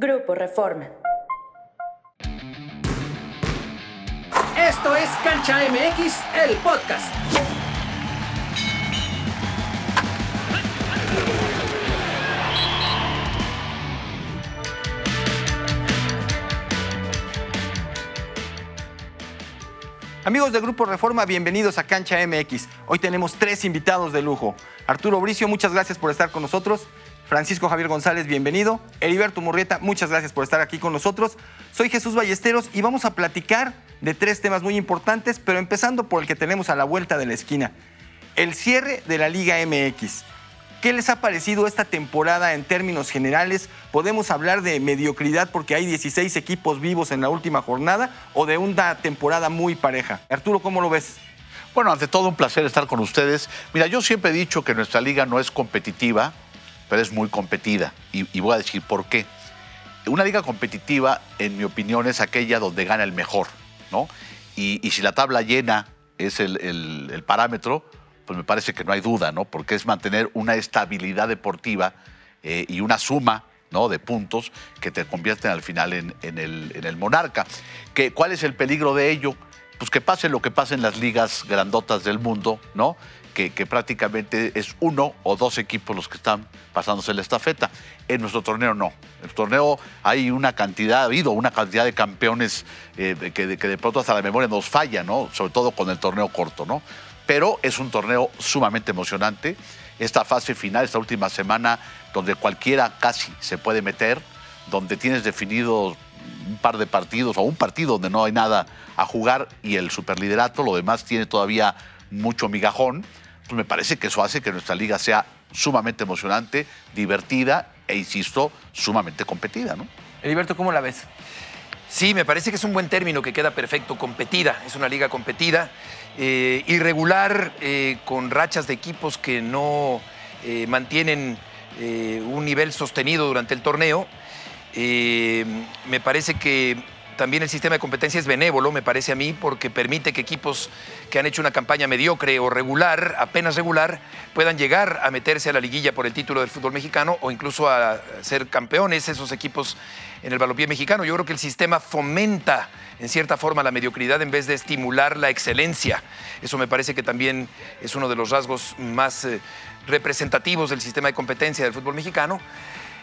Grupo Reforma. Esto es Cancha MX, el podcast. Amigos de Grupo Reforma, bienvenidos a Cancha MX. Hoy tenemos tres invitados de lujo. Arturo Bricio, muchas gracias por estar con nosotros. Francisco Javier González, bienvenido. Heriberto Murrieta, muchas gracias por estar aquí con nosotros. Soy Jesús Ballesteros y vamos a platicar de tres temas muy importantes, pero empezando por el que tenemos a la vuelta de la esquina. El cierre de la Liga MX. ¿Qué les ha parecido esta temporada en términos generales? ¿Podemos hablar de mediocridad porque hay 16 equipos vivos en la última jornada o de una temporada muy pareja? Arturo, ¿cómo lo ves? Bueno, ante todo un placer estar con ustedes. Mira, yo siempre he dicho que nuestra liga no es competitiva, pero es muy competida. Y, voy a decir por qué. Una liga competitiva, en mi opinión, es aquella donde gana el mejor, ¿no? Y, si la tabla llena es el, parámetro, pues me parece que no hay duda, ¿no? Porque es mantener una estabilidad deportiva eh, y una suma ¿no? de puntos que te convierten al final en, el, en el monarca. ¿Que, ¿Cuál es el peligro de ello? Pues que pase lo que pase en las ligas grandotas del mundo, ¿no? Que, prácticamente es uno o dos equipos los que están pasándose la estafeta. En nuestro torneo no. En nuestro torneo hay una cantidad, ha habido una cantidad de campeones eh, que, que de pronto hasta la memoria nos falla, ¿no? Sobre todo con el torneo corto, ¿no? Pero es un torneo sumamente emocionante. Esta fase final, esta última semana, donde cualquiera casi se puede meter, donde tienes definido un par de partidos o un partido donde no hay nada a jugar y el superliderato, lo demás tiene todavía mucho migajón, pues me parece que eso hace que nuestra liga sea sumamente emocionante, divertida e, insisto, sumamente competida, ¿no? Heriberto, ¿cómo la ves? Sí, me parece que es un buen término que queda perfecto, competida. Es una liga competida, eh, irregular, eh, con rachas de equipos que no eh, mantienen eh, un nivel sostenido durante el torneo. Eh, me parece que también el sistema de competencia es benévolo, me parece a mí, porque permite que equipos que han hecho una campaña mediocre o regular, apenas regular, puedan llegar a meterse a la liguilla por el título del fútbol mexicano o incluso a ser campeones esos equipos en el balompié mexicano. Yo creo que el sistema fomenta en cierta forma la mediocridad en vez de estimular la excelencia. Eso me parece que también es uno de los rasgos más eh, representativos del sistema de competencia del fútbol mexicano.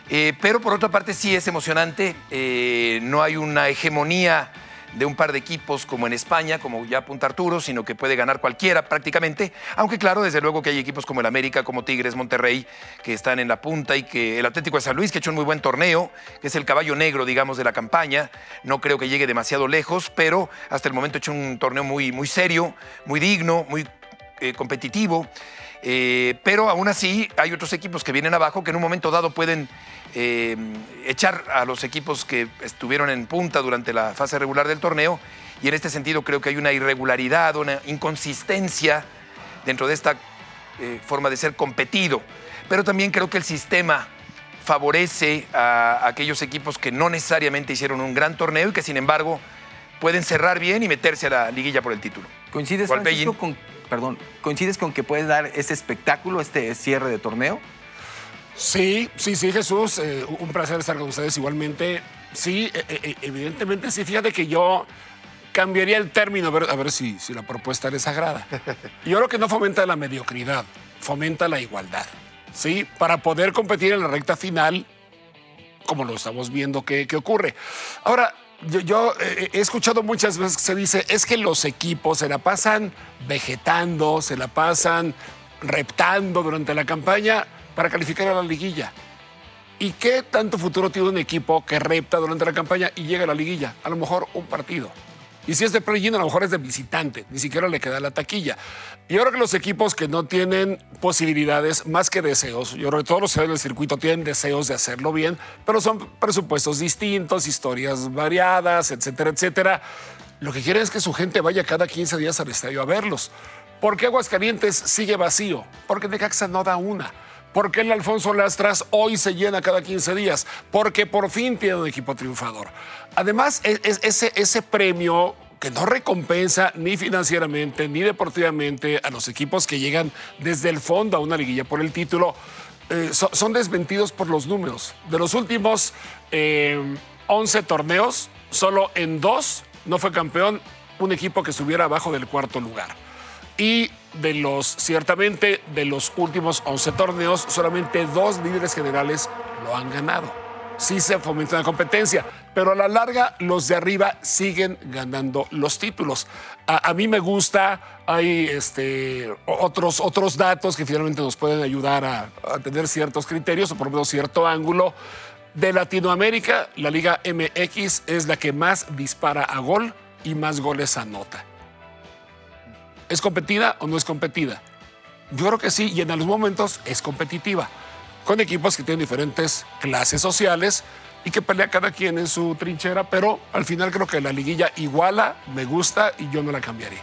Eh, pero por otra parte sí es emocionante, eh, no hay una hegemonía de un par de equipos como en España, como ya apunta Arturo, sino que puede ganar cualquiera prácticamente, aunque claro, desde luego que hay equipos como el América, como Tigres, Monterrey, que están en la punta y que el Atlético de San Luis, que ha hecho un muy buen torneo, que es el caballo negro, digamos, de la campaña, no creo que llegue demasiado lejos, pero hasta el momento ha hecho un torneo muy, muy serio, muy digno, muy eh, competitivo. Eh, pero aún así hay otros equipos que vienen abajo que en un momento dado pueden eh, echar a los equipos que estuvieron en punta durante la fase regular del torneo. Y en este sentido creo que hay una irregularidad, una inconsistencia dentro de esta eh, forma de ser competido. Pero también creo que el sistema favorece a aquellos equipos que no necesariamente hicieron un gran torneo y que sin embargo pueden cerrar bien y meterse a la liguilla por el título. ¿Coincides, ¿Cuál Francisco, con, perdón, ¿coincides con que puedes dar ese espectáculo, este cierre de torneo? Sí, sí, sí, Jesús. eh, un placer estar con ustedes igualmente. Sí, eh, eh, evidentemente sí. Fíjate que yo cambiaría el término, a ver, a ver si, si la propuesta les agrada. Yo creo que no fomenta la mediocridad, fomenta la igualdad. Sí, para poder competir en la recta final, como lo estamos viendo que, que ocurre. Ahora, yo, yo, eh, he escuchado muchas veces que se dice, es que los equipos se la pasan vegetando, se la pasan reptando durante la campaña para calificar a la liguilla. ¿Y qué tanto futuro tiene un equipo que repta durante la campaña y llega a la liguilla? A lo mejor un partido. Y si es de play-in, a lo mejor es de visitante, ni siquiera le queda la taquilla. Y creo que los equipos que no tienen posibilidades más que deseos, yo creo que todos los del circuito tienen deseos de hacerlo bien, pero son presupuestos distintos, historias variadas, etcétera, etcétera. Lo que quieren es que su gente vaya cada 15 días al estadio a verlos. ¿Por qué Aguascalientes sigue vacío? Porque Necaxa no da una. ¿Por qué el Alfonso Lastras hoy se llena cada 15 días? Porque por fin tiene un equipo triunfador. Además, es- es- ese, ese premio que no recompensa ni financieramente ni deportivamente a los equipos que llegan desde el fondo a una liguilla por el título, eh, so- son desmentidos por los números. De los últimos eh, 11 torneos, solo en dos no fue campeón un equipo que estuviera abajo del cuarto lugar. Y de los, ciertamente, de los últimos 11 torneos, solamente dos líderes generales lo han ganado. Sí se fomenta la competencia, pero a la larga los de arriba siguen ganando los títulos. A, mí me gusta, hay este, otros, otros datos que finalmente nos pueden ayudar a, a tener ciertos criterios o por lo menos cierto ángulo. De Latinoamérica, la Liga MX es la que más dispara a gol y más goles anota. ¿Es competida o no es competida? Yo creo que sí, y en algunos momentos es competitiva, con equipos que tienen diferentes clases sociales y que pelea cada quien en su trinchera, pero al final creo que la liguilla iguala, me gusta y yo no la cambiaría.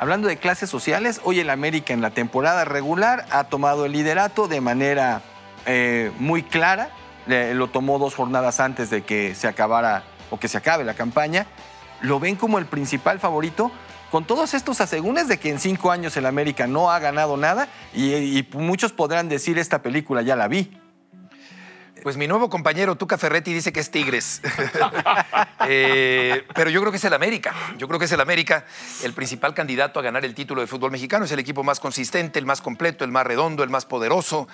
Hablando de clases sociales, hoy el América en la temporada regular ha tomado el liderato de manera eh, muy clara. Lo tomó dos jornadas antes de que se acabara o que se acabe la campaña. Lo ven como el principal favorito. Con todos estos asegúnes de que en cinco años el América no ha ganado nada y, y muchos podrán decir esta película ya la vi. Pues mi nuevo compañero Tuca Ferretti dice que es Tigres. Eh, pero yo creo que es el América. Yo creo que es el América el principal candidato a ganar el título de fútbol mexicano. Es el equipo más consistente, el más completo, el más redondo, el más poderoso,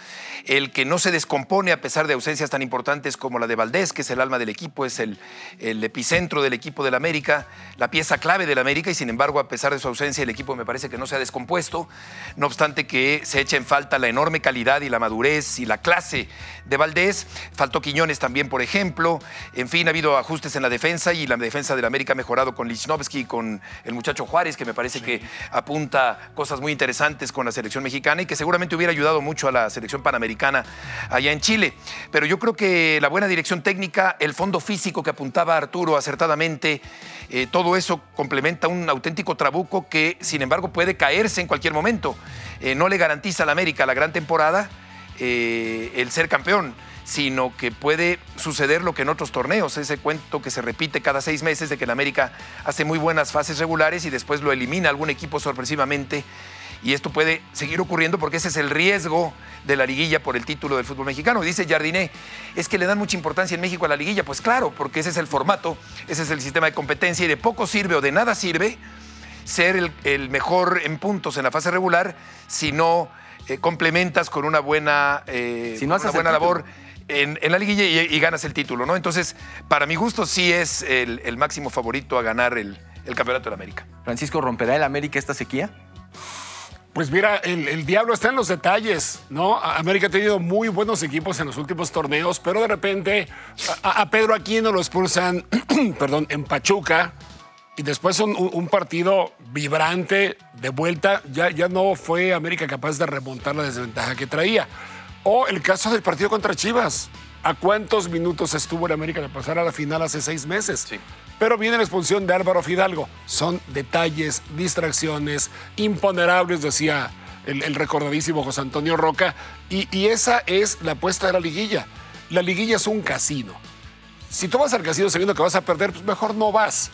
el que no se descompone a pesar de ausencias tan importantes como la de Valdés, que es el alma del equipo, es el, epicentro del equipo del América, la pieza clave del América y sin embargo, a pesar de su ausencia, el equipo me parece que no se ha descompuesto. No obstante que se echa en falta la enorme calidad y la madurez y la clase de Valdés. Faltó Quiñones también, por ejemplo. En fin, ha habido ajustes en la defensa y la defensa del América ha mejorado con Lichnowsky y con el muchacho Juárez, que me parece que apunta cosas muy interesantes con la selección mexicana y que seguramente hubiera ayudado mucho a la selección panamericana allá en Chile. Pero yo creo que la buena dirección técnica, el fondo físico que apuntaba Arturo acertadamente, eh, todo eso complementa un auténtico trabuco que, sin embargo, puede caerse en cualquier momento. Eh, no le garantiza al América la gran temporada eh, el ser campeón, sino que puede suceder lo que en otros torneos, ese cuento que se repite cada seis meses de que el América hace muy buenas fases regulares y después lo elimina algún equipo sorpresivamente. Y esto puede seguir ocurriendo porque ese es el riesgo de la liguilla por el título del fútbol mexicano. Dice Jardiné, es que le dan mucha importancia en México a la liguilla. Pues claro, porque ese es el formato, ese es el sistema de competencia y de poco sirve o de nada sirve ser el, el mejor en puntos en la fase regular si no eh, complementas con una buena, eh, Si no una buena labor en, en la liguilla y, y ganas el título, ¿no? Entonces, para mi gusto, sí es el, el máximo favorito a ganar el, el campeonato de América. Francisco, ¿romperá el América esta sequía? Pues mira, el, el diablo está en los detalles, ¿no? América ha tenido muy buenos equipos en los últimos torneos, pero de repente a, a Pedro Aquino lo expulsan, perdón, en Pachuca, y después un, un- un partido vibrante de vuelta, ya, ya no fue América capaz de remontar la desventaja que traía. O el caso del partido contra Chivas. ¿A cuántos minutos estuvo el América de pasar a la final hace seis meses? Sí. Pero viene la expulsión de Álvaro Fidalgo. Son detalles, distracciones, imponderables, decía el, el recordadísimo José Antonio Roca. Y, y esa es la apuesta de la liguilla. La liguilla es un casino. Si tú vas al casino sabiendo que vas a perder, pues mejor no vas.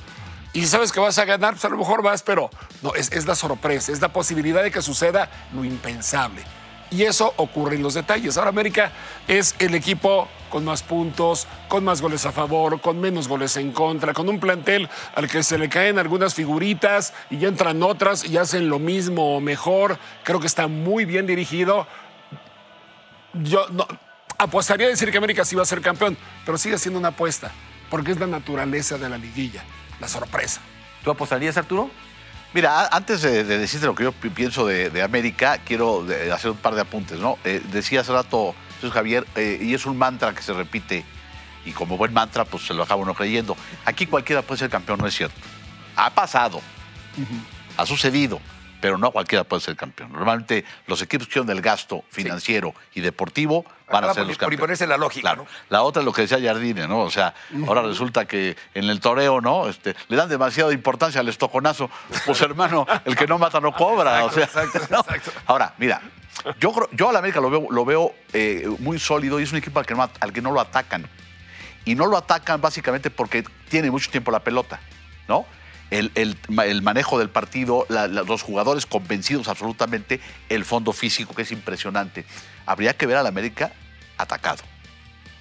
Y si sabes que vas a ganar, pues a lo mejor vas, pero no, es, es la sorpresa, es la posibilidad de que suceda lo impensable. Y eso ocurre en los detalles. Ahora América es el equipo con más puntos, con más goles a favor, con menos goles en contra, con un plantel al que se le caen algunas figuritas y ya entran otras y hacen lo mismo o mejor. Creo que está muy bien dirigido. Yo no, apostaría a decir que América sí va a ser campeón, pero sigue siendo una apuesta, porque es la naturaleza de la liguilla, la sorpresa. ¿Tú apostarías, Arturo? Mira, antes de, de decirte lo que yo pi- pienso de, de América, quiero de- hacer un par de apuntes, ¿no? Eh, decía hace rato Jesús Javier, eh, y es un mantra que se repite, y como buen mantra, pues se lo acaba uno creyendo. Aquí cualquiera puede ser campeón, no es cierto. Ha pasado, ha sucedido, pero no cualquiera puede ser campeón. Normalmente los equipos que son del gasto financiero y deportivo van a ser por- los por campeones. imponerse la lógica, Claro. ¿no? La otra es lo que decía Jardine, ¿no? O sea, ahora resulta que en el toreo, ¿no? Este, le dan demasiada importancia al estoconazo. Pues hermano, el que no mata no cobra. o sea, Exacto, ¿no? exacto. Ahora, mira, yo, creo- yo al América lo veo, lo veo eh, muy sólido y es un equipo al que, no, al que no lo atacan. Y no lo atacan básicamente porque tiene mucho tiempo la pelota, ¿no? El, el el manejo del partido, la- la- los jugadores convencidos absolutamente, el fondo físico que es impresionante. Habría que ver al América atacado,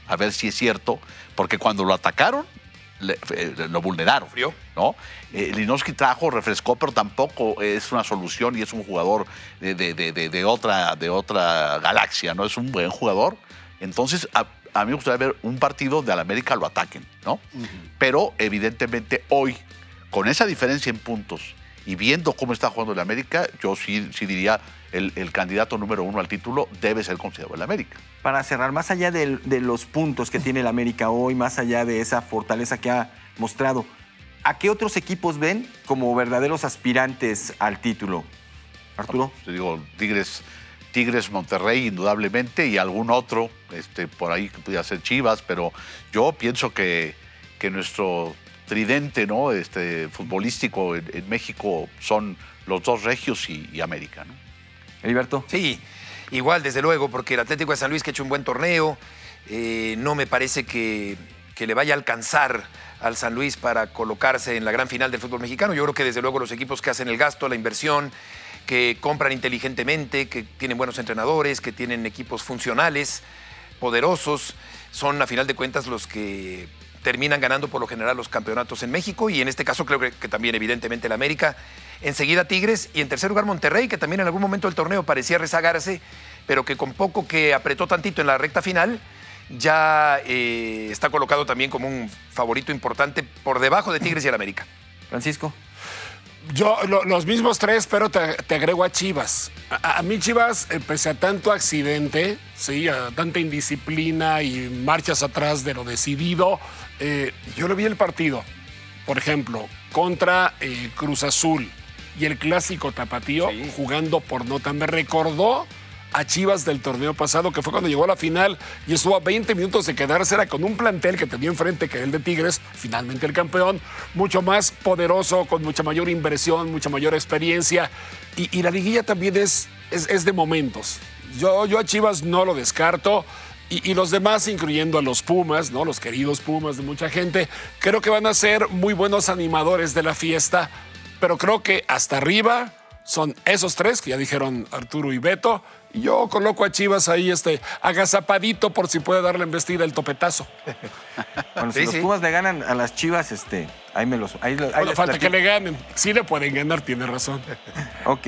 a ver si es cierto, porque cuando lo atacaron, le- eh, lo vulneraron. Sufrió. ¿no? Eh, Linowski trajo, refrescó, pero tampoco es una solución y es un jugador de, de- de- de- de otra, de otra galaxia, ¿no? Es un buen jugador. Entonces, a, a mí me gustaría ver un partido donde al América lo ataquen, ¿no? Pero evidentemente hoy, con esa diferencia en puntos y viendo cómo está jugando el América, yo sí, sí diría el, el candidato número uno al título debe ser considerado el América. Para cerrar, más allá de, los puntos que tiene el América hoy, más allá de esa fortaleza que ha mostrado, ¿a qué otros equipos ven como verdaderos aspirantes al título? Arturo. Te digo, Tigres, Tigres Monterrey, indudablemente, y algún otro, este, por ahí que pudiera ser Chivas, pero yo pienso que, que nuestro tridente ¿no? este, futbolístico en, en México son los dos regios y, y América. ¿no? Heriberto. Sí, igual, desde luego, porque el Atlético de San Luis que ha hecho un buen torneo, eh, no me parece que, que le vaya a alcanzar al San Luis para colocarse en la gran final del fútbol mexicano. Yo creo que desde luego los equipos que hacen el gasto, la inversión, que compran inteligentemente, que tienen buenos entrenadores, que tienen equipos funcionales, poderosos, son a final de cuentas los que terminan ganando por lo general los campeonatos en México y en este caso creo que, que también evidentemente el América. Enseguida Tigres y en tercer lugar Monterrey, que también en algún momento del torneo parecía rezagarse, pero que con poco que apretó tantito en la recta final, ya eh, está colocado también como un favorito importante por debajo de Tigres y el América. Francisco. Yo, lo- los mismos tres, pero te, te agrego a Chivas. A, a mí Chivas, eh, pese a tanto accidente, ¿sí? a tanta indisciplina y marchas atrás de lo decidido, eh, yo lo vi el partido, por ejemplo, contra eh, Cruz Azul y el clásico tapatío jugando por nota. Me recordó a Chivas del torneo pasado, que fue cuando llegó a la final y estuvo a 20 minutos de quedarse, era con un plantel que tenía enfrente que el de Tigres, finalmente el campeón, mucho más poderoso, con mucha mayor inversión, mucha mayor experiencia. Y, y la liguilla también es, es, es de momentos. Yo, yo a Chivas no lo descarto. Y, y los demás, incluyendo a los Pumas, ¿no? los queridos Pumas de mucha gente, creo que van a ser muy buenos animadores de la fiesta, pero creo que hasta arriba son esos tres que ya dijeron Arturo y Beto. Y yo coloco a Chivas ahí, este, agazapadito por si puede darle embestida el topetazo. Bueno, si Sí, los. Pumas le ganan a las Chivas, este, ahí me los. Ahí, ahí Bueno, falta que le ganen. Sí le pueden ganar, tiene razón. Ok.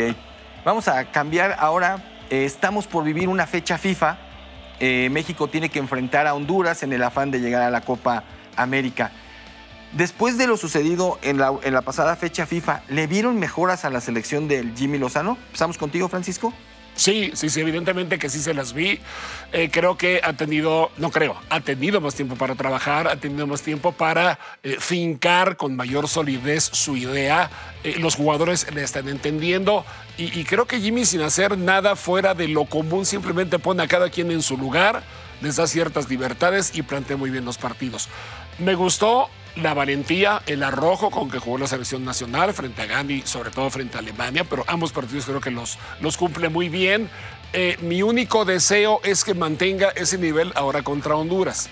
Vamos a cambiar ahora. Eh, estamos por vivir una fecha FIFA. Eh, México tiene que enfrentar a Honduras en el afán de llegar a la Copa América. Después de lo sucedido en la, pasada fecha FIFA, ¿le vieron mejoras a la selección del Jimmy Lozano? Empezamos contigo, Francisco. Sí, sí, sí, evidentemente que sí se las vi. Eh, creo que ha tenido, no creo, ha tenido más tiempo para trabajar, ha tenido más tiempo para eh, fincar con mayor solidez su idea. Eh, los jugadores le están entendiendo y, y creo que Jimmy sin hacer nada fuera de lo común simplemente pone a cada quien en su lugar, les da ciertas libertades y plantea muy bien los partidos. Me gustó la valentía, el arrojo con que jugó la selección nacional frente a Gandhi, sobre todo frente a Alemania, pero ambos partidos creo que los, los cumple muy bien. Eh, mi único deseo es que mantenga ese nivel ahora contra Honduras.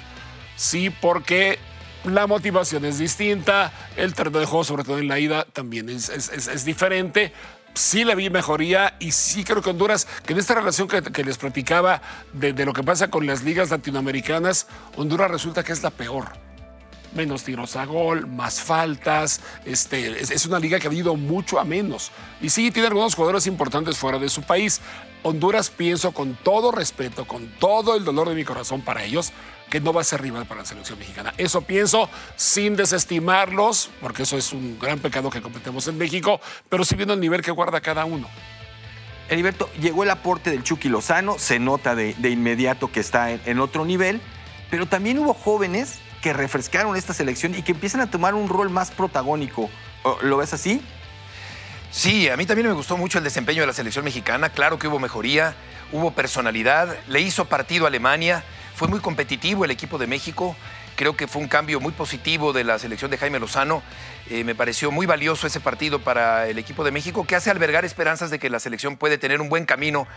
Sí, porque la motivación es distinta, el terreno de juego, sobre todo en la ida, también es, es- diferente. Sí le vi mejoría y sí creo que Honduras, que en esta relación que, que les platicaba de, de lo que pasa con las ligas latinoamericanas, Honduras resulta que es la peor menos tiros a gol, más faltas. Este, es, una liga que ha ido mucho a menos. Y sí, tiene algunos jugadores importantes fuera de su país. Honduras, pienso con todo respeto, con todo el dolor de mi corazón para ellos, que no va a ser rival para la selección mexicana. Eso pienso sin desestimarlos, porque eso es un gran pecado que cometemos en México, pero sí viendo el nivel que guarda cada uno. Heriberto, llegó el aporte del Chucky Lozano, se nota de, de inmediato que está en otro nivel, pero también hubo jóvenes que refrescaron esta selección y que empiezan a tomar un rol más protagónico. ¿O- ¿Lo ves así? Sí, a mí también me gustó mucho el desempeño de la selección mexicana. Claro que hubo mejoría, hubo personalidad, le hizo partido a Alemania, fue muy competitivo el equipo de México. Creo que fue un cambio muy positivo de la selección de Jaime Lozano. Eh, me pareció muy valioso ese partido para el equipo de México, que hace albergar esperanzas de que la selección puede tener un buen camino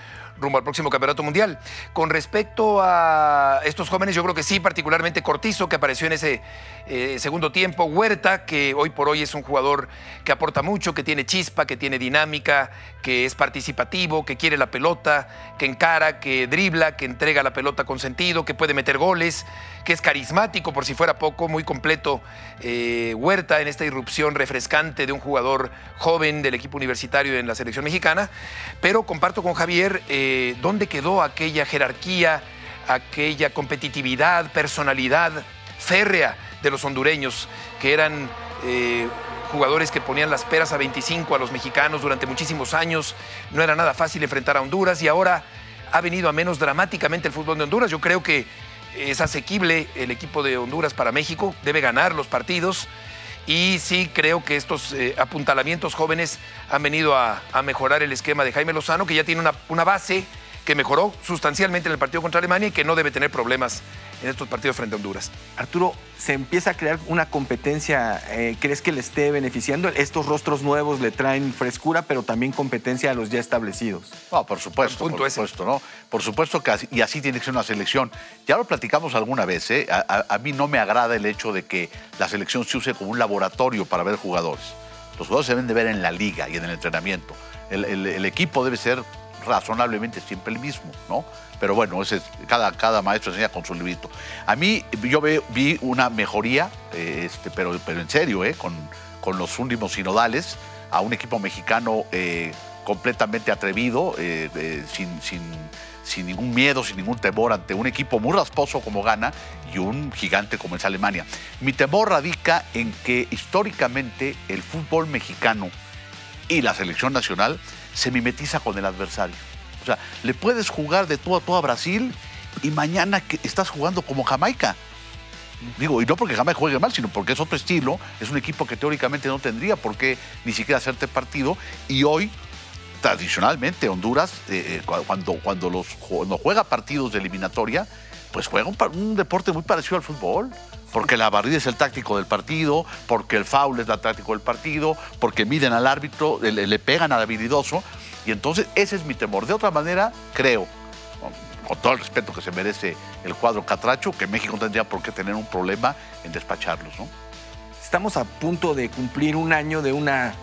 rumbo al próximo Campeonato Mundial. Con respecto a estos jóvenes, yo creo que sí, particularmente Cortizo, que apareció en ese eh, segundo tiempo, Huerta, que hoy por hoy es un jugador que aporta mucho, que tiene chispa, que tiene dinámica, que es participativo, que quiere la pelota, que encara, que dribla, que entrega la pelota con sentido, que puede meter goles, que es carismático, por si fuera poco, muy completo eh, Huerta en esta irrupción refrescante de un jugador joven del equipo universitario en la selección mexicana. Pero comparto con Javier eh, dónde quedó aquella jerarquía, aquella competitividad, personalidad férrea de los hondureños, que eran eh, jugadores que ponían las peras a 25 a los mexicanos durante muchísimos años. No era nada fácil enfrentar a Honduras y ahora ha venido a menos dramáticamente el fútbol de Honduras. Yo creo que es asequible el equipo de Honduras para México, debe ganar los partidos. Y sí creo que estos eh, apuntalamientos jóvenes han venido a, mejorar el esquema de Jaime Lozano, que ya tiene una, una base que mejoró sustancialmente en el partido contra Alemania y que no debe tener problemas en estos partidos frente a Honduras. Arturo, ¿se empieza a crear una competencia? Eh, ¿Crees que le esté beneficiando? Estos rostros nuevos le traen frescura, pero también competencia a los ya establecidos. No, por supuesto, por supuesto, ¿no? Por supuesto que así, y así tiene que ser una selección. Ya lo platicamos alguna vez, ¿eh? a, mí no me agrada el hecho de que la selección se use como un laboratorio para ver jugadores. Los jugadores se deben de ver en la liga y en el entrenamiento. el equipo debe ser razonablemente siempre el mismo, ¿no? Pero bueno, ese, cada, cada maestro enseña con su librito. A mí yo vi una mejoría, eh, este, pero, pero en serio, ¿eh? con, con los últimos sinodales, a un equipo mexicano eh, completamente atrevido, eh, sin, sin, sin, ningún miedo, sin ningún temor ante un equipo muy rasposo como Gana y un gigante como es Alemania. Mi temor radica en que históricamente el fútbol mexicano y la selección nacional se mimetiza con el adversario. O sea, le puedes jugar de todo a todo a Brasil y mañana estás jugando como Jamaica. Digo, y no porque Jamaica juegue mal, sino porque es otro estilo, es un equipo que teóricamente no tendría por qué ni siquiera hacerte partido. Y hoy, tradicionalmente, Honduras, eh, eh, cuando, cuando, los, cuando juega partidos de eliminatoria, pues juega un, deporte muy parecido al fútbol. Porque la barrida es el táctico del partido, porque el foul es el táctico del partido, porque miden al árbitro, le, pegan al habilidoso. Y entonces ese es mi temor. De otra manera, creo, con, todo el respeto que se merece el cuadro Catracho, que México tendría por qué tener un problema en despacharlos. ¿no? Estamos a punto de cumplir un año de una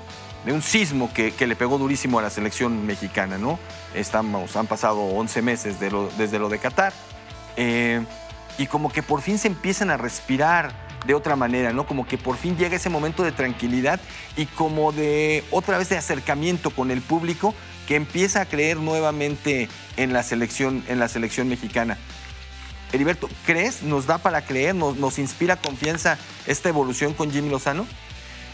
de un sismo que, le pegó durísimo a la selección mexicana, ¿no? Estamos, han pasado 11 meses desde lo de Qatar. Eh, y como que por fin se empiezan a respirar de otra manera, ¿no? Como que por fin llega ese momento de tranquilidad y como de otra vez de acercamiento con el público que empieza a creer nuevamente en la selección, en la selección mexicana. Heriberto, ¿crees? ¿Nos da para creer? ¿Nos, inspira confianza esta evolución con Jimmy Lozano?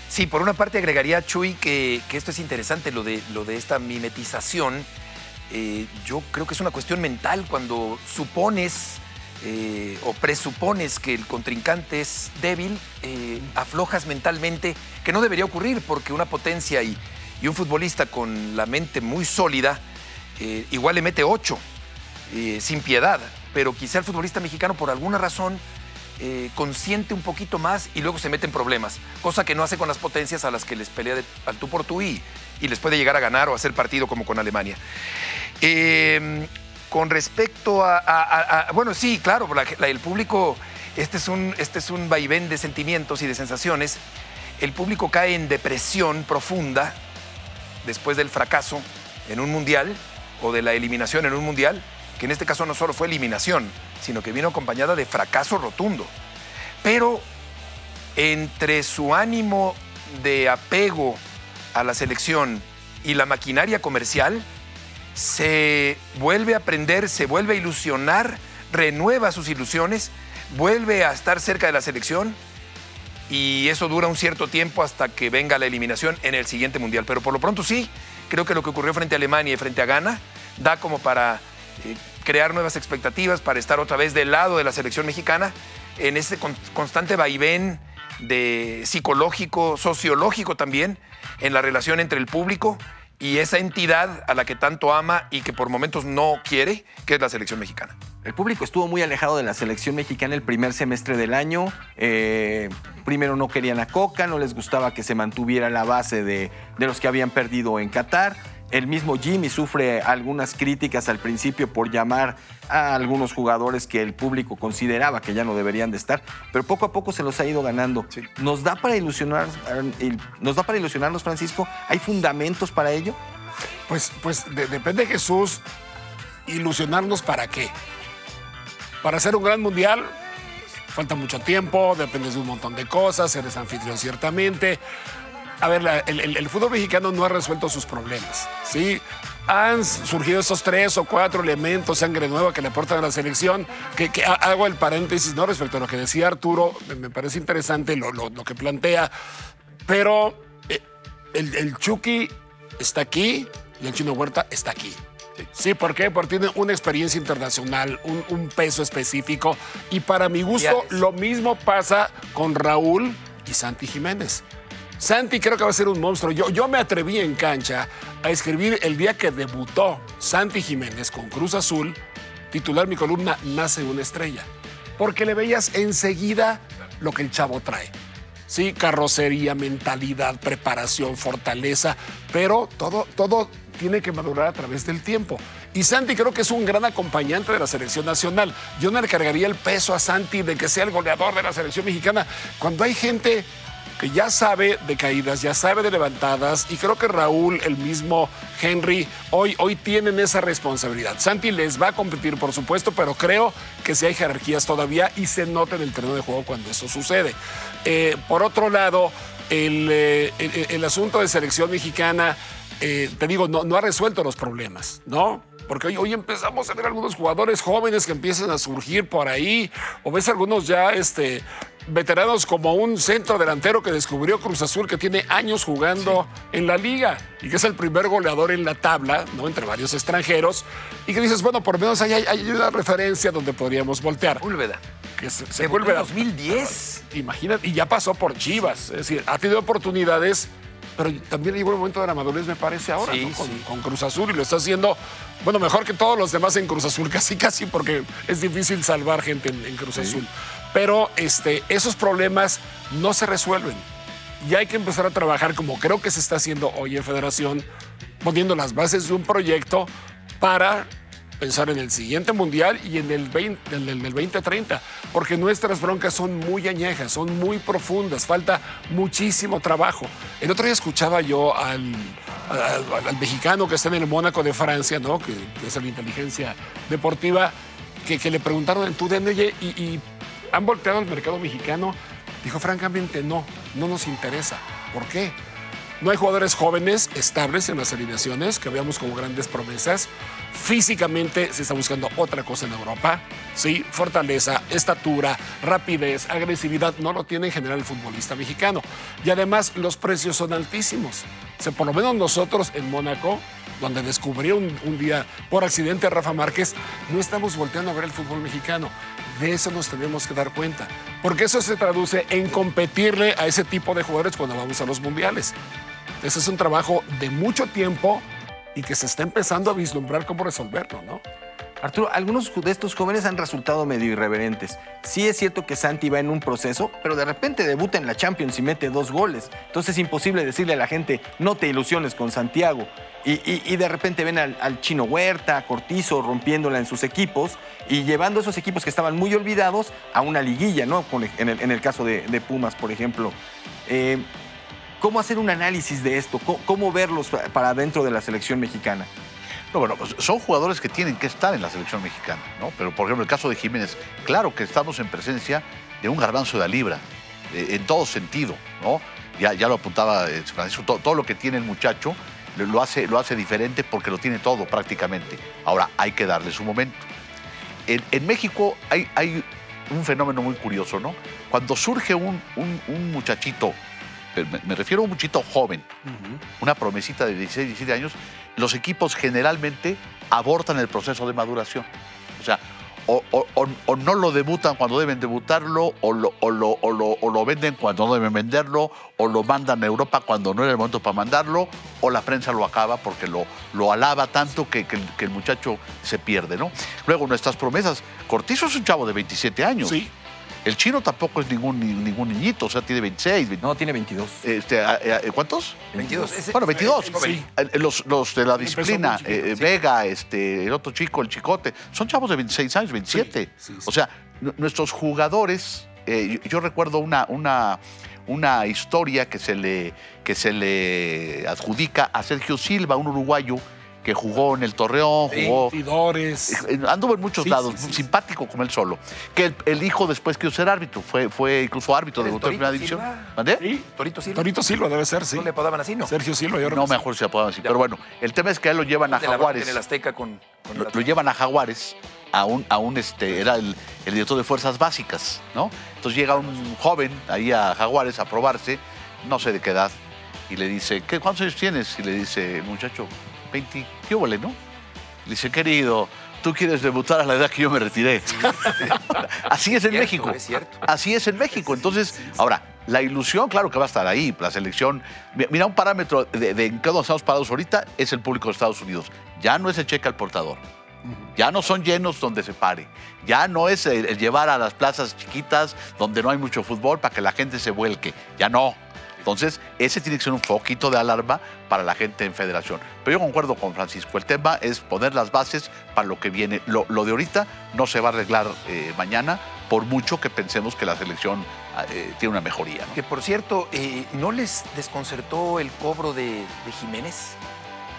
Sí, por una parte agregaría, Chuy, que, esto es interesante, lo de, lo de esta mimetización eh, yo creo que es una cuestión mental cuando supones eh, o presupones que el contrincante es débil, eh, aflojas mentalmente, que no debería ocurrir porque una potencia y, un futbolista con la mente muy sólida, igual le mete ocho, sin piedad, pero quizá el futbolista mexicano por alguna razón consiente un poquito más y luego se mete en problemas, cosa que no hace con las potencias a las que les pelea al tú por tú y, les puede llegar a ganar o hacer partido como con Alemania. Eh, con respecto a, Bueno, sí, claro, el público, este es, un, este es un vaivén de sentimientos y de sensaciones. El público cae en depresión profunda después del fracaso en un mundial o de la eliminación en un mundial, que en este caso no solo fue eliminación, sino que vino acompañada de fracaso rotundo. Pero entre su ánimo de apego a la selección y la maquinaria comercial, se vuelve a aprender, se vuelve a ilusionar, renueva sus ilusiones, vuelve a estar cerca de la selección y eso dura un cierto tiempo hasta que venga la eliminación en el siguiente mundial. Pero por lo pronto sí, creo que lo que ocurrió frente a Alemania y frente a Ghana da como para eh, crear nuevas expectativas, para estar otra vez del lado de la selección mexicana en ese constante vaivén de psicológico, sociológico también, en la relación entre el público y esa entidad a la que tanto ama y que por momentos no quiere, que es la selección mexicana. El público estuvo muy alejado de la selección mexicana el primer semestre del año. Eh, primero no querían a Coca, no les gustaba que se mantuviera la base de, de los que habían perdido en Qatar. El mismo Jimmy sufre algunas críticas al principio por llamar a algunos jugadores que el público consideraba que ya no deberían de estar, pero poco a poco se los ha ido ganando. ¿Nos da para ilusionar, eh, nos da para ilusionarnos, Francisco? ¿Hay fundamentos para ello? Pues, pues de- depende Jesús, ilusionarnos para qué. Para hacer un gran mundial, falta mucho tiempo, dependes de un montón de cosas, eres anfitrión ciertamente. A ver, la- el, el- el fútbol mexicano no ha resuelto sus problemas, ¿sí? Han surgido esos tres o cuatro elementos, sangre nueva que le aportan a la selección, que, que ha- hago el paréntesis, ¿no? Respecto a lo que decía Arturo, me, parece interesante lo, lo- lo que plantea, pero eh, el, el Chucky está aquí y el Chino Huerta está aquí. Sí, ¿por qué? Porque tiene una experiencia internacional, un, un peso específico. Y para mi gusto, lo mismo pasa con Raúl y Santi Jiménez. Santi creo que va a ser un monstruo. Yo, yo me atreví en cancha a escribir el día que debutó Santi Jiménez con Cruz Azul, titular mi columna Nace una estrella. Porque le veías enseguida lo que el chavo trae. Sí, carrocería, mentalidad, preparación, fortaleza, pero todo, todo tiene que madurar a través del tiempo. Y Santi creo que es un gran acompañante de la selección nacional. Yo no le cargaría el peso a Santi de que sea el goleador de la selección mexicana. Cuando hay gente que ya sabe de caídas, ya sabe de levantadas, y creo que Raúl, el mismo Henry, hoy, hoy tienen esa responsabilidad. Santi les va a competir, por supuesto, pero creo que sí hay jerarquías todavía y se nota en el terreno de juego cuando eso sucede. Eh, por otro lado, el, eh, el- el asunto de selección mexicana, eh, te digo, no, no ha resuelto los problemas, ¿no? Porque hoy, hoy empezamos a ver algunos jugadores jóvenes que empiezan a surgir por ahí, o ves algunos ya este, veteranos como un centro delantero que descubrió Cruz Azul, que tiene años jugando en la liga y que es el primer goleador en la tabla, ¿no? Entre varios extranjeros, y que dices, bueno, por lo menos hay, hay una referencia donde podríamos voltear. Úlveda. Que se, se vuelve en a- 2010. Imagínate, y ya pasó por Chivas. Es decir, ha tenido oportunidades, pero también llegó el momento de la madurez, me parece, ahora, Sí, ¿no? con, sí. con Cruz Azul y lo está haciendo, bueno, mejor que todos los demás en Cruz Azul, casi, casi, porque es difícil salvar gente en, en Cruz Azul. Pero este, esos problemas no se resuelven. Y hay que empezar a trabajar como creo que se está haciendo hoy en Federación, poniendo las bases de un proyecto para pensar en el siguiente mundial y en el, 20, en el del 2030, porque nuestras broncas son muy añejas, son muy profundas, falta muchísimo trabajo. El otro día escuchaba yo al, al- mexicano que está en el Mónaco de Francia, ¿no? que, que es la inteligencia deportiva, que, que le preguntaron en tu oye, y, y han volteado al mercado mexicano. Dijo, francamente, no, no nos interesa. ¿Por qué? No hay jugadores jóvenes estables en las alineaciones que veamos como grandes promesas. Físicamente se está buscando otra cosa en Europa. Sí, fortaleza, estatura, rapidez, agresividad no lo tiene en general el futbolista mexicano. Y además los precios son altísimos. Por lo menos nosotros en Mónaco, donde descubrí un, un día por accidente a Rafa Márquez, no estamos volteando a ver el fútbol mexicano. De eso nos tenemos que dar cuenta. Porque eso se traduce en competirle a ese tipo de jugadores cuando vamos a los mundiales. Ese es un trabajo de mucho tiempo y que se está empezando a vislumbrar cómo resolverlo, ¿no? Arturo, algunos de estos jóvenes han resultado medio irreverentes. Sí es cierto que Santi va en un proceso, pero de repente debuta en la Champions y mete dos goles. Entonces es imposible decirle a la gente, no te ilusiones con Santiago. Y, de repente ven al, Chino Huerta, Cortizo rompiéndola en sus equipos y llevando esos equipos que estaban muy olvidados a una liguilla, ¿no? En, el, en el caso de, Pumas, por ejemplo. Eh, ¿Cómo hacer un análisis de esto? ¿Cómo, verlos pa- para dentro de la selección mexicana? No, bueno, pues son jugadores que tienen que estar en la selección mexicana, ¿no? Pero, por ejemplo, el caso de Jiménez, claro que estamos en presencia de un garbanzo de la libra, eh, en todo sentido, ¿no? Ya, ya lo apuntaba eh, Francisco, to- todo, lo que tiene el muchacho lo, hace, lo hace diferente porque lo tiene todo prácticamente. Ahora, hay que darle su momento. En, México hay, hay un fenómeno muy curioso, ¿no? Cuando surge un, un- muchachito, me, me refiero a un muchachito joven, una promesita de 16, 17 años, los equipos generalmente abortan el proceso de maduración. O sea, o, o- o- o no lo debutan cuando deben debutarlo, o lo, o lo- o lo- o lo venden cuando no deben venderlo, o lo mandan a Europa cuando no era el momento para mandarlo, o la prensa lo acaba porque lo, lo alaba tanto que, que el muchacho se pierde, ¿no? Luego, nuestras promesas. Cortizo es un chavo de 27 años. Sí. El chino tampoco es ningún, ni- ningún niñito, o sea, tiene 26. 20 No, tiene 22. este, a- a- ¿Cuántos? 22. Ese- Bueno, 22. es joven. Eh, Los, los de la disciplina, eh, sí. Vega, este, el otro chico, el chicote, son chavos de 26 años, 27. Sí, sí, sí. O sea, nu- nuestros jugadores, eh, yo, yo recuerdo una, una, una historia que se, le, que se le adjudica a Sergio Silva, un uruguayo que jugó en el Torreón, jugó... Tidores. Eh, Anduvo en muchos Sí, lados, sí, sí, sí. simpático como él solo. Que el, el hijo después quiso ser árbitro, fue, fue incluso árbitro, ¿Eres debutó en primera Torito división. ¿Mandé? Sí. Torito Silva. Torito Silva debe ser, sí. ¿No le apodaban así, no? Sergio Silva, yo No me acuerdo si se apodaban así. Ya. Pero bueno, el tema es que a él lo llevan a De Jaguares. En el Azteca con, con Lo, llevan a Jaguares, a un, a un este, era el, el director de fuerzas básicas, ¿no? Entonces llega un joven ahí a Jaguares a probarse, no sé de qué edad, y le dice, ¿qué, ¿cuántos años tienes? Y le dice muchacho, 20, ¿qué huele, no? Le dice, querido, tú quieres debutar a la edad que yo me retiré. Así es en Cierto, México. es cierto. Así es en México. Entonces, ahora, la ilusión, claro que va a estar ahí. La selección. mi- Mira, un parámetro de, de en qué estamos parados ahorita es el público de Estados Unidos. Ya no es el cheque al portador. Ya no son llenos donde se pare. Ya no es el, el llevar a las plazas chiquitas donde no hay mucho fútbol para que la gente se vuelque. Ya no. Entonces, ese tiene que ser un foquito de alarma para la gente en federación. Pero yo concuerdo con Francisco. El tema es poner las bases para lo que viene. Lo, lo de ahorita no se va a arreglar eh, mañana, por mucho que pensemos que la selección eh, tiene una mejoría. ¿no? Que por cierto, eh, ¿no les desconcertó el cobro de, de Jiménez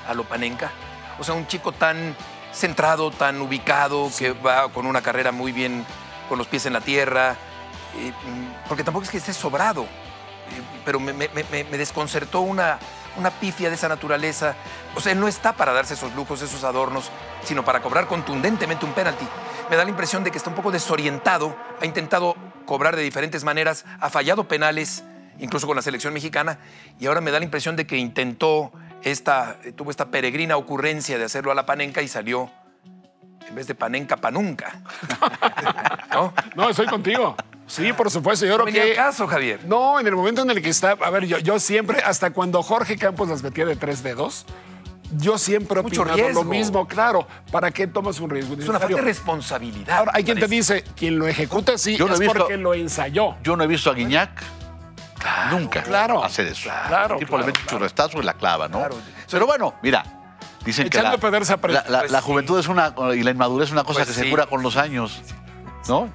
a Lopanenka? O sea, un chico tan centrado, tan ubicado, que va con una carrera muy bien con los pies en la tierra, porque tampoco es que esté sobrado, pero me, me- me- me desconcertó una, una pifia de esa naturaleza. O sea, él no está para darse esos lujos, esos adornos, sino para cobrar contundentemente un penalti. Me da la impresión de que está un poco desorientado, ha intentado cobrar de diferentes maneras, ha fallado penales, incluso con la selección mexicana, y ahora me da la impresión de que intentó esta, eh, tuvo esta peregrina ocurrencia de hacerlo a la panenca y salió, en vez de panenca, panunca. ¿No? No, estoy contigo. Sí, por supuesto. Yo No creo venía que. caso, Javier. No, en el momento en el que está. A ver, yo, yo siempre, hasta cuando Jorge Campos las metía de tres dedos, yo siempre he Mucho opinado riesgo. lo mismo. Claro, ¿para qué tomas un riesgo? Es una falta de responsabilidad. Ahora, hay quien te dice, quien lo ejecuta sí, Yo no he es visto- porque lo ensayó. Yo no he visto a Guiñac nunca claro. hacer eso. Claro, tipo claro, le mete un claro. churrestazo y la clava, ¿no? Claro. Pero bueno, mira, dicen que Echando la, a perder se aprende. la- la- Pues la sí. juventud es una y la inmadurez es una cosa Pues que se cura con los años, ¿no?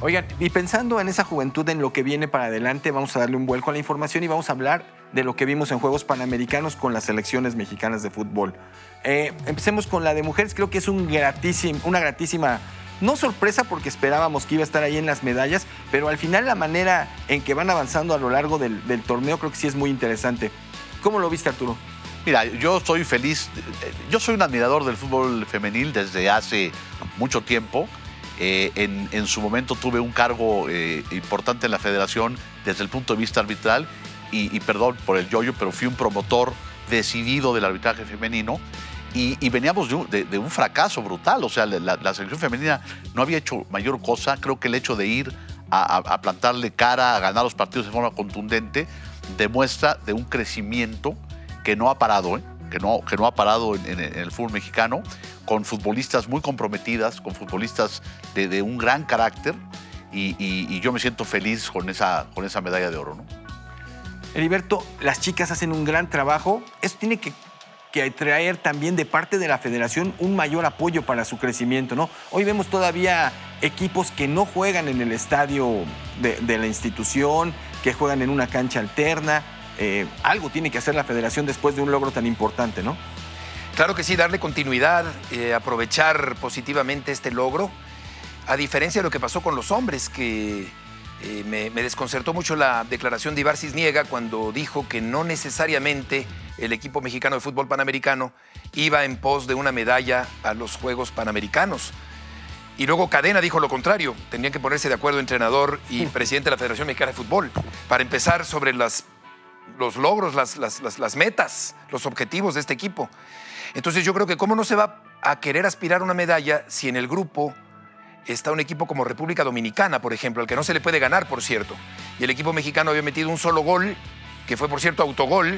Oigan, y pensando en esa juventud, en lo que viene para adelante, vamos a darle un vuelco a la información y vamos a hablar de lo que vimos en Juegos Panamericanos con las selecciones mexicanas de fútbol. Eh, empecemos con la de mujeres, creo que es un una gratísima, no sorpresa porque esperábamos que iba a estar ahí en las medallas, pero al final la manera en que van avanzando a lo largo del, del torneo creo que sí es muy interesante. ¿Cómo lo viste, Arturo? Mira, yo estoy feliz. Yo soy un admirador del fútbol femenil desde hace mucho tiempo. Eh, en, su momento tuve un cargo eh, importante en la federación desde el punto de vista arbitral y, perdón por el yoyo, pero fui un promotor decidido del arbitraje femenino y, veníamos de un, fracaso brutal. O sea, la, selección femenina no había hecho mayor cosa. Creo que el hecho de ir a, a- a plantarle cara, a ganar los partidos de forma contundente, demuestra de un crecimiento que no ha parado, ¿eh? Que, no, que no ha parado en, en- el fútbol mexicano, con futbolistas muy comprometidas, con futbolistas de, un gran carácter, y yo me siento feliz con esa, con esa medalla de oro. ¿no? Heriberto, las chicas hacen un gran trabajo. Eso tiene que, que traer también de parte de la federación un mayor apoyo para su crecimiento, ¿no? Hoy vemos todavía equipos que no juegan en el estadio de, de la institución, que juegan en una cancha alterna. Eh, algo tiene que hacer la federación después de un logro tan importante, ¿no? Claro que sí, darle continuidad, eh, aprovechar positivamente este logro, a diferencia de lo que pasó con los hombres, que eh, me, me desconcertó mucho la declaración de Ibar Cisniega cuando dijo que no necesariamente el equipo mexicano de fútbol panamericano iba en pos de una medalla a los Juegos Panamericanos. Y luego Cadena dijo lo contrario, tenían que ponerse de acuerdo entrenador y presidente de la Federación Mexicana de Fútbol para empezar sobre las los logros, las, las- las- las metas, los objetivos de este equipo. Entonces yo creo que cómo no se va a querer aspirar a una medalla si en el grupo está un equipo como República Dominicana, por ejemplo, al que no se le puede ganar, por cierto. Y el equipo mexicano había metido un solo gol, que fue, por cierto, autogol.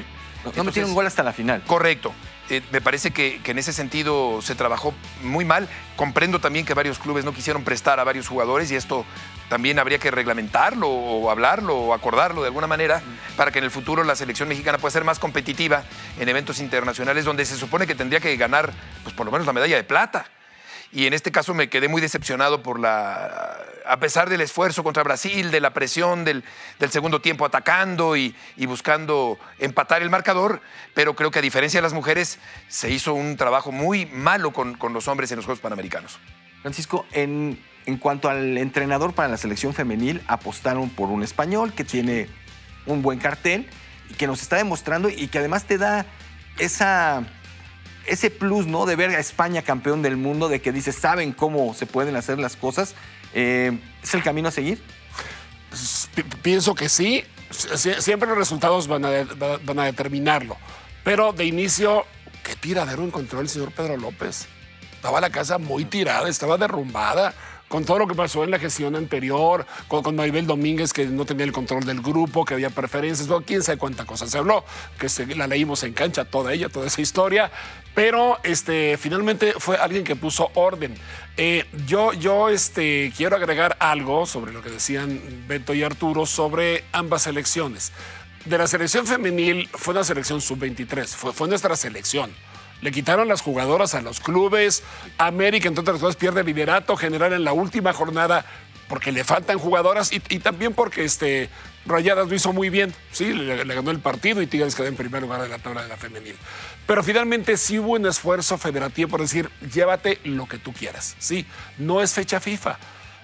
No, Entonces, metieron gol hasta la final. Correcto. Eh, me parece que, que en ese sentido se trabajó muy mal. Comprendo también que varios clubes no quisieron prestar a varios jugadores y esto también habría que reglamentarlo o hablarlo o acordarlo de alguna manera para que en el futuro la selección mexicana pueda ser más competitiva en eventos internacionales donde se supone que tendría que ganar pues por lo menos la medalla de plata. Y en este caso me quedé muy decepcionado por la. A pesar del esfuerzo contra Brasil, de la presión del, del segundo tiempo atacando y, y buscando empatar el marcador, pero creo que a diferencia de las mujeres, se hizo un trabajo muy malo con, con los hombres en los Juegos Panamericanos. Francisco, en, en cuanto al entrenador para la selección femenil, apostaron por un español que tiene un buen cartel y que nos está demostrando y que además te da ese plus, ¿no? De ver a España campeón del mundo, de que dices, saben cómo se pueden hacer las cosas. Eh, ¿Es el camino a seguir? Pi- Pienso que sí. Sie- Siempre los resultados van a, van a determinarlo. Pero de inicio, ¿qué tiradero encontró el señor Pedro López? Estaba la casa muy tirada, estaba derrumbada. Con todo lo que pasó en la gestión anterior, con, con Domínguez que no tenía el control del grupo, que había preferencias, quién sabe cuánta cosa se habló, que se- la leímos en cancha, toda ella, toda esa historia. Pero este, finalmente fue alguien que puso orden. Eh, yo yo este, quiero agregar algo sobre lo que decían Beto y Arturo sobre ambas selecciones. De la selección femenil fue una selección sub-23, fue, fue nuestra selección. Le quitaron las jugadoras a los clubes. América, entre otras cosas, pierde liderato general en la última jornada porque le faltan jugadoras y, también porque este, Rayadas lo hizo muy bien. Sí, le, ganó el partido y Tigres quedó en primer lugar de la tabla de la femenil. Pero finalmente sí hubo un esfuerzo federativo por decir, llévate lo que tú quieras. Sí, no es fecha FIFA.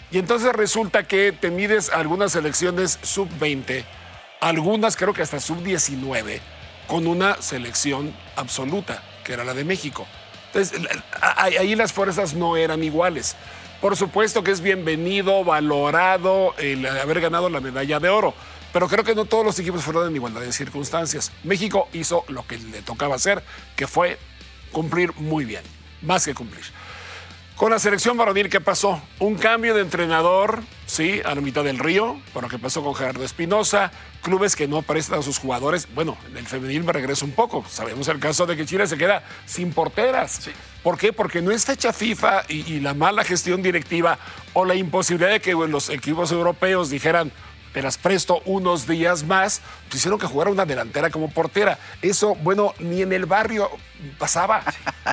Y entonces resulta que te mides algunas selecciones sub-20, algunas creo que hasta sub-19, con una selección absoluta, que era la de México. Entonces, ahí las fuerzas no eran iguales. Por supuesto que es bienvenido, valorado el haber ganado la medalla de oro, pero creo que no todos los equipos fueron en igualdad de circunstancias. México hizo lo que le tocaba hacer, que fue cumplir muy bien, más que cumplir. Con la selección varonil, ¿qué pasó? Un cambio de entrenador, sí, a la mitad del río, por lo que pasó con Gerardo Espinosa, clubes que no prestan a sus jugadores. Bueno, en el femenil me regreso un poco. Sabemos el caso de que Chile se queda sin porteras. ¿Por qué? Porque no es fecha FIFA y, y la mala gestión directiva o la imposibilidad de que bueno, los equipos europeos dijeran, te las presto unos días más, hicieron que jugara una delantera como portera. Eso, bueno, ni en el barrio pasaba.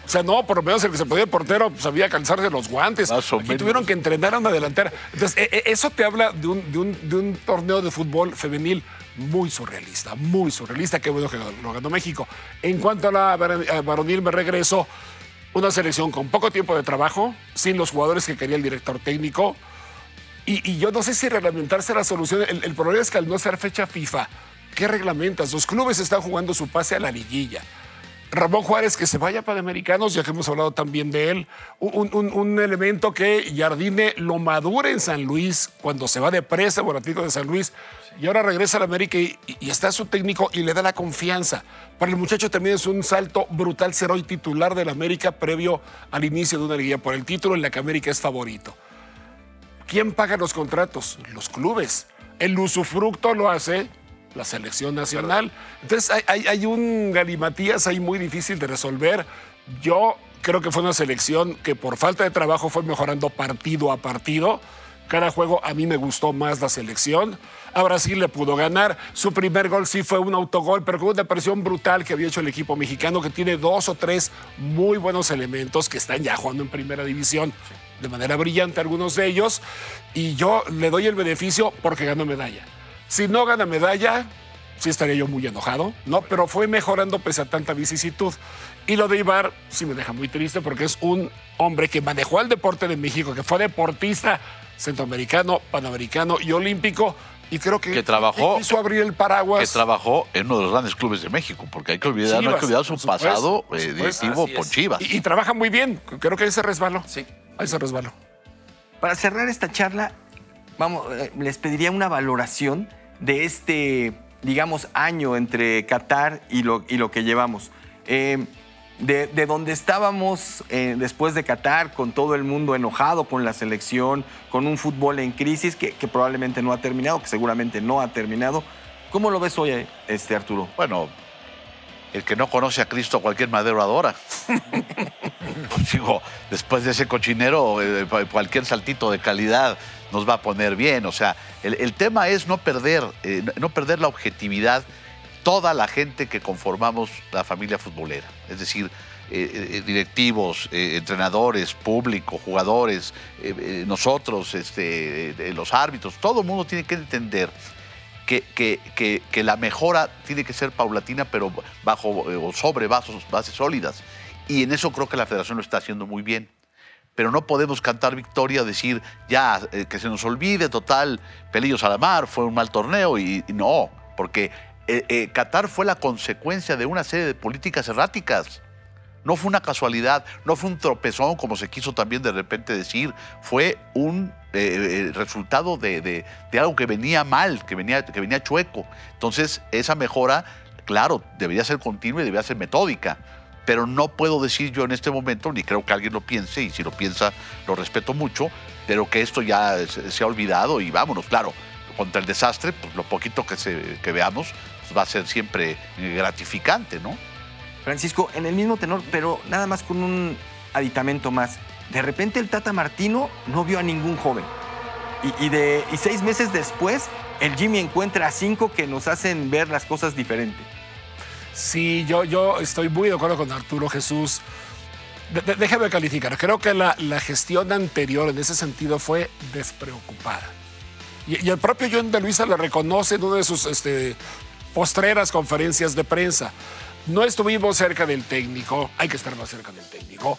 O sea, no, por lo menos el que se podía portero sabía calzarse los guantes. Menos. tuvieron que entrenar a una delantera. Entonces, e- e- eso te habla de un, de, un, de un torneo de fútbol femenil muy surrealista, muy surrealista. Qué bueno que lo ganó México. En cuanto a la a varonil, me regreso. Una selección con poco tiempo de trabajo, sin los jugadores que quería el director técnico. Y, yo no sé si reglamentarse la solución. El, problema es que al no ser fecha FIFA, ¿qué reglamentas? Los clubes están jugando su pase a la liguilla. Ramón Juárez que se vaya para Americanos, ya que hemos hablado también de él. Un, elemento que Jardine lo madura en San Luis cuando se va de presa por Atlético de San Luis y ahora regresa a la América y, y está su técnico y le da la confianza. Para el muchacho también es un salto brutal ser hoy titular del América previo al inicio de una liguilla por el título en la que América es favorito. ¿Quién paga los contratos? Los clubes. El usufructo lo hace la selección nacional. Entonces hay, hay- hay un galimatías ahí muy difícil de resolver. Yo creo que fue una selección que por falta de trabajo fue mejorando partido a partido. Cada juego a mí me gustó más la selección. A Brasil le pudo ganar. Su primer gol sí fue un autogol, pero con una presión brutal que había hecho el equipo mexicano, que tiene dos o tres muy buenos elementos que están ya jugando en primera división de manera brillante, algunos de ellos. Y yo le doy el beneficio porque ganó medalla. Si no gana medalla, sí estaría yo muy enojado, ¿no? Pero fue mejorando pese a tanta vicisitud. Y lo de Ibar sí me deja muy triste porque es un hombre que manejó el deporte de México, que fue deportista centroamericano, panamericano y olímpico. Y creo que, Que trabajó- quiso abrir el paraguas. que trabajó en uno de los grandes clubes de México, porque hay que olvidar, no hay Chivas, que olvidar su supuesto, pasado eh, supuesto. directivo con. Chivas. y, y trabaja muy bien. Creo que ahí se resbaló. Sí. Ahí se resbaló. Para cerrar esta charla, vamos, eh, les pediría una valoración de este, digamos, año entre Qatar y lo, y lo que llevamos. Eh, de, de donde estábamos eh, después de Qatar, con todo el mundo enojado con la selección, con un fútbol en crisis que, que probablemente no ha terminado, que seguramente no ha terminado. ¿Cómo lo ves hoy, este, Arturo? Bueno, el que no conoce a Cristo, cualquier madero adora. Digo, después de ese cochinero, eh, cualquier saltito de calidad nos va a poner bien. O sea, el, tema es no perder, eh, no perder la objetividad toda la gente que conformamos la familia futbolera. Es decir, eh, directivos, entrenadores, público, jugadores, nosotros, este, los árbitros, todo el mundo tiene que entender que, que- que- la mejora tiene que ser paulatina, pero bajo o sobre bases, sólidas. Y en eso creo que la federación lo está haciendo muy bien. Pero no podemos cantar victoria, decir ya eh, que se nos olvide, total, pelillos a la mar, fue un mal torneo. Y, y no, porque eh, eh, Qatar fue la consecuencia de una serie de políticas erráticas. No fue una casualidad, no fue un tropezón, como se quiso también de repente decir. Fue un eh, eh, resultado de, de- de algo que venía mal, que venía, que venía chueco. Entonces, esa mejora, claro, debería ser continua y debería ser metódica. Pero no puedo decir yo en este momento, ni creo que alguien lo piense, y si lo piensa, lo respeto mucho, pero que esto ya se, ha olvidado y vámonos. Claro, contra el desastre, pues lo poquito que, se, que veamos pues, va a ser siempre eh, gratificante, ¿no? Francisco, en el mismo tenor, pero nada más con un aditamento más. De repente el Tata Martino no vio a ningún joven. Y, seis meses después, el Jimmy encuentra a cinco que nos hacen ver las cosas diferente. Sí, yo, yo estoy muy de acuerdo con Arturo Jesús. De- calificar. Creo que la, gestión anterior en ese sentido fue despreocupada. Y, y el propio John de Luisa lo reconoce en una de sus este, postreras conferencias de prensa. No estuvimos cerca del técnico, hay que estar más cerca del técnico.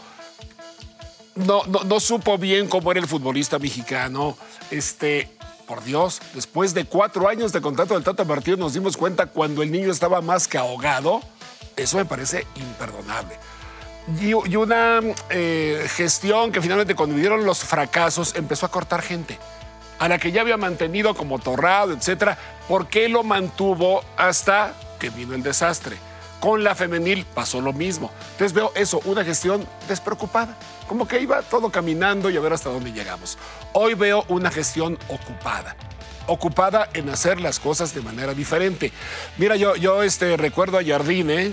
No, supo bien cómo era el futbolista mexicano. Este, por Dios, después de cuatro años de contrato del Tata Martino nos dimos cuenta cuando el niño estaba más que ahogado. Eso me parece imperdonable. Y, una eh, gestión que finalmente cuando vieron los fracasos empezó a cortar gente. A la que ya había mantenido como torrado, etcétera. ¿Por qué lo mantuvo hasta que vino el desastre? Con la femenil pasó lo mismo. Entonces veo eso, una gestión despreocupada. Como que iba todo caminando y a ver hasta dónde llegamos. Hoy veo una gestión ocupada. Ocupada en hacer las cosas de manera diferente. Mira, yo, yo este, recuerdo a Jardine,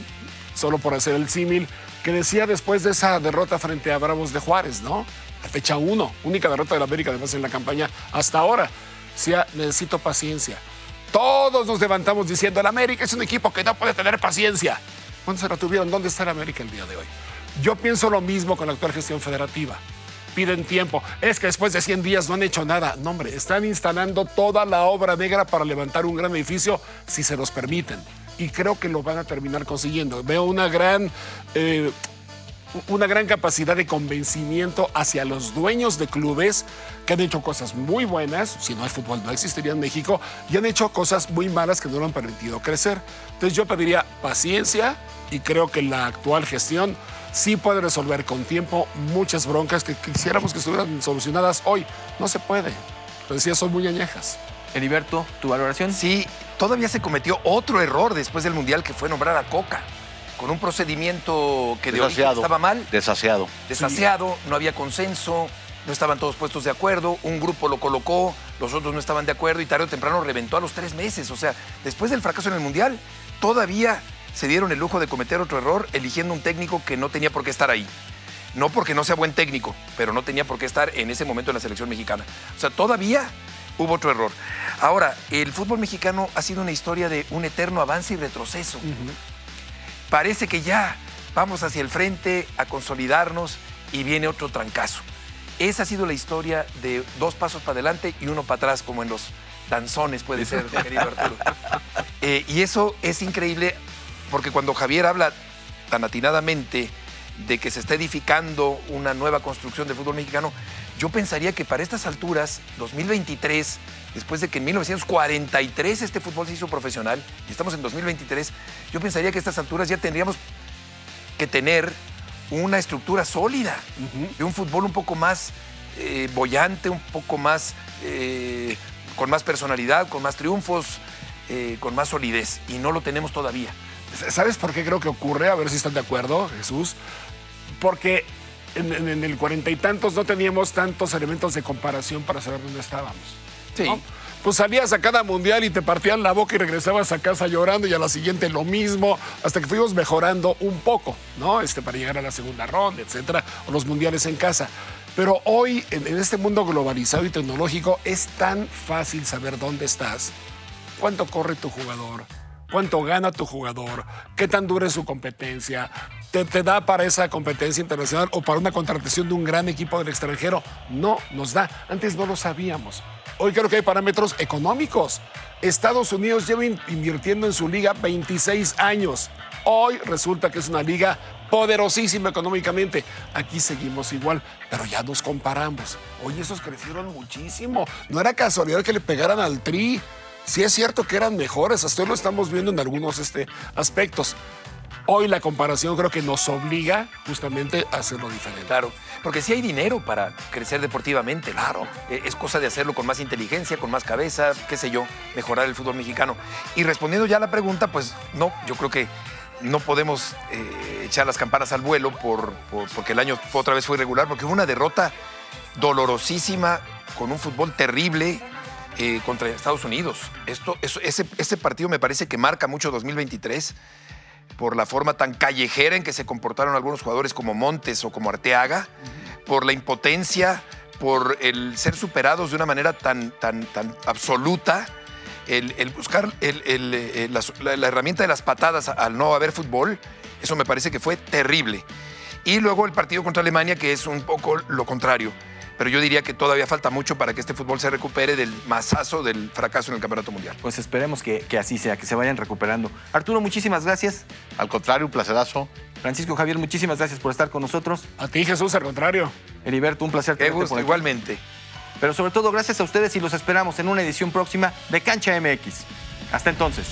solo por hacer el símil, que decía después de esa derrota frente a Bravos de Juárez, ¿no? La fecha 1, única derrota de la América además en la campaña hasta ahora. Decía, necesito paciencia. Todos nos levantamos diciendo, el América es un equipo que no puede tener paciencia. ¿Cuándo se la tuvieron? ¿Dónde está el América el día de hoy? Yo pienso lo mismo con la actual gestión federativa. Piden tiempo. Es que después de 100 días no han hecho nada. No, hombre, están instalando toda la obra negra para levantar un gran edificio si se los permiten. Y creo que lo van a terminar consiguiendo. Veo una gran eh, una gran capacidad de convencimiento hacia los dueños de clubes que han hecho cosas muy buenas, si no hay fútbol no existiría en México, y han hecho cosas muy malas que no lo han permitido crecer. Entonces yo pediría paciencia y creo que la actual gestión sí puede resolver con tiempo muchas broncas que quisiéramos que estuvieran solucionadas hoy. No se puede. Lo decía, son muy añejas. Heriberto, ¿tu valoración? Sí, todavía se cometió otro error después del Mundial que fue nombrar a Coca, con un procedimiento que de origen estaba mal, Desasiado. desasiado, no había consenso, no estaban todos puestos de acuerdo, un grupo lo colocó, los otros no estaban de acuerdo y tarde o temprano reventó a los tres meses. O sea, después del fracaso en el Mundial, todavía se dieron el lujo de cometer otro error eligiendo un técnico que no tenía por qué estar ahí. No porque no sea buen técnico, pero no tenía por qué estar en ese momento en la selección mexicana. O sea, todavía hubo otro error. Ahora, el fútbol mexicano ha sido una historia de un eterno avance y retroceso. Parece que ya vamos hacia el frente a consolidarnos y viene otro trancazo. Esa ha sido la historia de dos pasos para adelante y uno para atrás, como en los danzones puede ser, querido Arturo. Eh, y eso es increíble porque cuando Javier habla tan atinadamente de que se está edificando una nueva construcción del fútbol mexicano, yo pensaría que para estas alturas, 2023, después de que en 1943 este fútbol se hizo profesional, y estamos en 2023, yo pensaría que a estas alturas ya tendríamos que tener una estructura sólida, de un fútbol un poco más eh, bollante, un poco más, eh, con más personalidad, con más triunfos, eh, con más solidez, y no lo tenemos todavía. ¿Sabes por qué creo que ocurre? A ver si están de acuerdo, Jesús. Porque en, en- en el cuarenta y tantos no teníamos tantos elementos de comparación para saber dónde estábamos. Sí. ¿no? Pues salías a cada mundial y te partían la boca y regresabas a casa llorando y a la siguiente lo mismo, hasta que fuimos mejorando un poco, ¿no? Este, para llegar a la segunda ronda, etcétera, o los mundiales en casa. Pero hoy, en, en este mundo globalizado y tecnológico, es tan fácil saber dónde estás, cuánto corre tu jugador, cuánto gana tu jugador, qué tan dura es su competencia, te, da para esa competencia internacional o para una contratación de un gran equipo del extranjero. No nos da. Antes no lo sabíamos. Hoy creo que hay parámetros económicos. Estados Unidos lleva in- invirtiendo en su liga 26 años. Hoy resulta que es una liga poderosísima económicamente. Aquí seguimos igual, pero ya nos comparamos. Oye, esos crecieron muchísimo. No era casualidad que le pegaran al tri. Sí es cierto que eran mejores, hasta hoy lo estamos viendo en algunos este, aspectos. Hoy la comparación creo que nos obliga justamente a hacerlo diferente. Claro, porque sí hay dinero para crecer deportivamente. Claro. Es cosa de hacerlo con más inteligencia, con más cabeza, qué sé yo, mejorar el fútbol mexicano. Y respondiendo ya a la pregunta, pues no, yo creo que no podemos eh, echar las campanas al vuelo por, por- porque el año otra vez fue irregular, porque hubo una derrota dolorosísima con un fútbol terrible eh, contra Estados Unidos. Esto, ese, ese partido me parece que marca mucho 2023 por la forma tan callejera en que se comportaron algunos jugadores como Montes o como Arteaga, por la impotencia, por el ser superados de una manera tan, tan, tan absoluta, el, el buscar el- el, eh, la herramienta de las patadas al no haber fútbol, eso me parece que fue terrible. Y luego el partido contra Alemania, que es un poco lo contrario. Pero yo diría que todavía falta mucho para que este fútbol se recupere del masazo del fracaso en el Campeonato Mundial. Pues esperemos que, que así sea, que se vayan recuperando. Arturo, muchísimas gracias. Al contrario, un placerazo. Francisco Javier, muchísimas gracias por estar con nosotros. A ti, Jesús, al contrario. Heriberto, un placer tenerte gusto, por aquí. igualmente. Pero sobre todo, gracias a ustedes y los esperamos en una edición próxima de Cancha MX. Hasta entonces.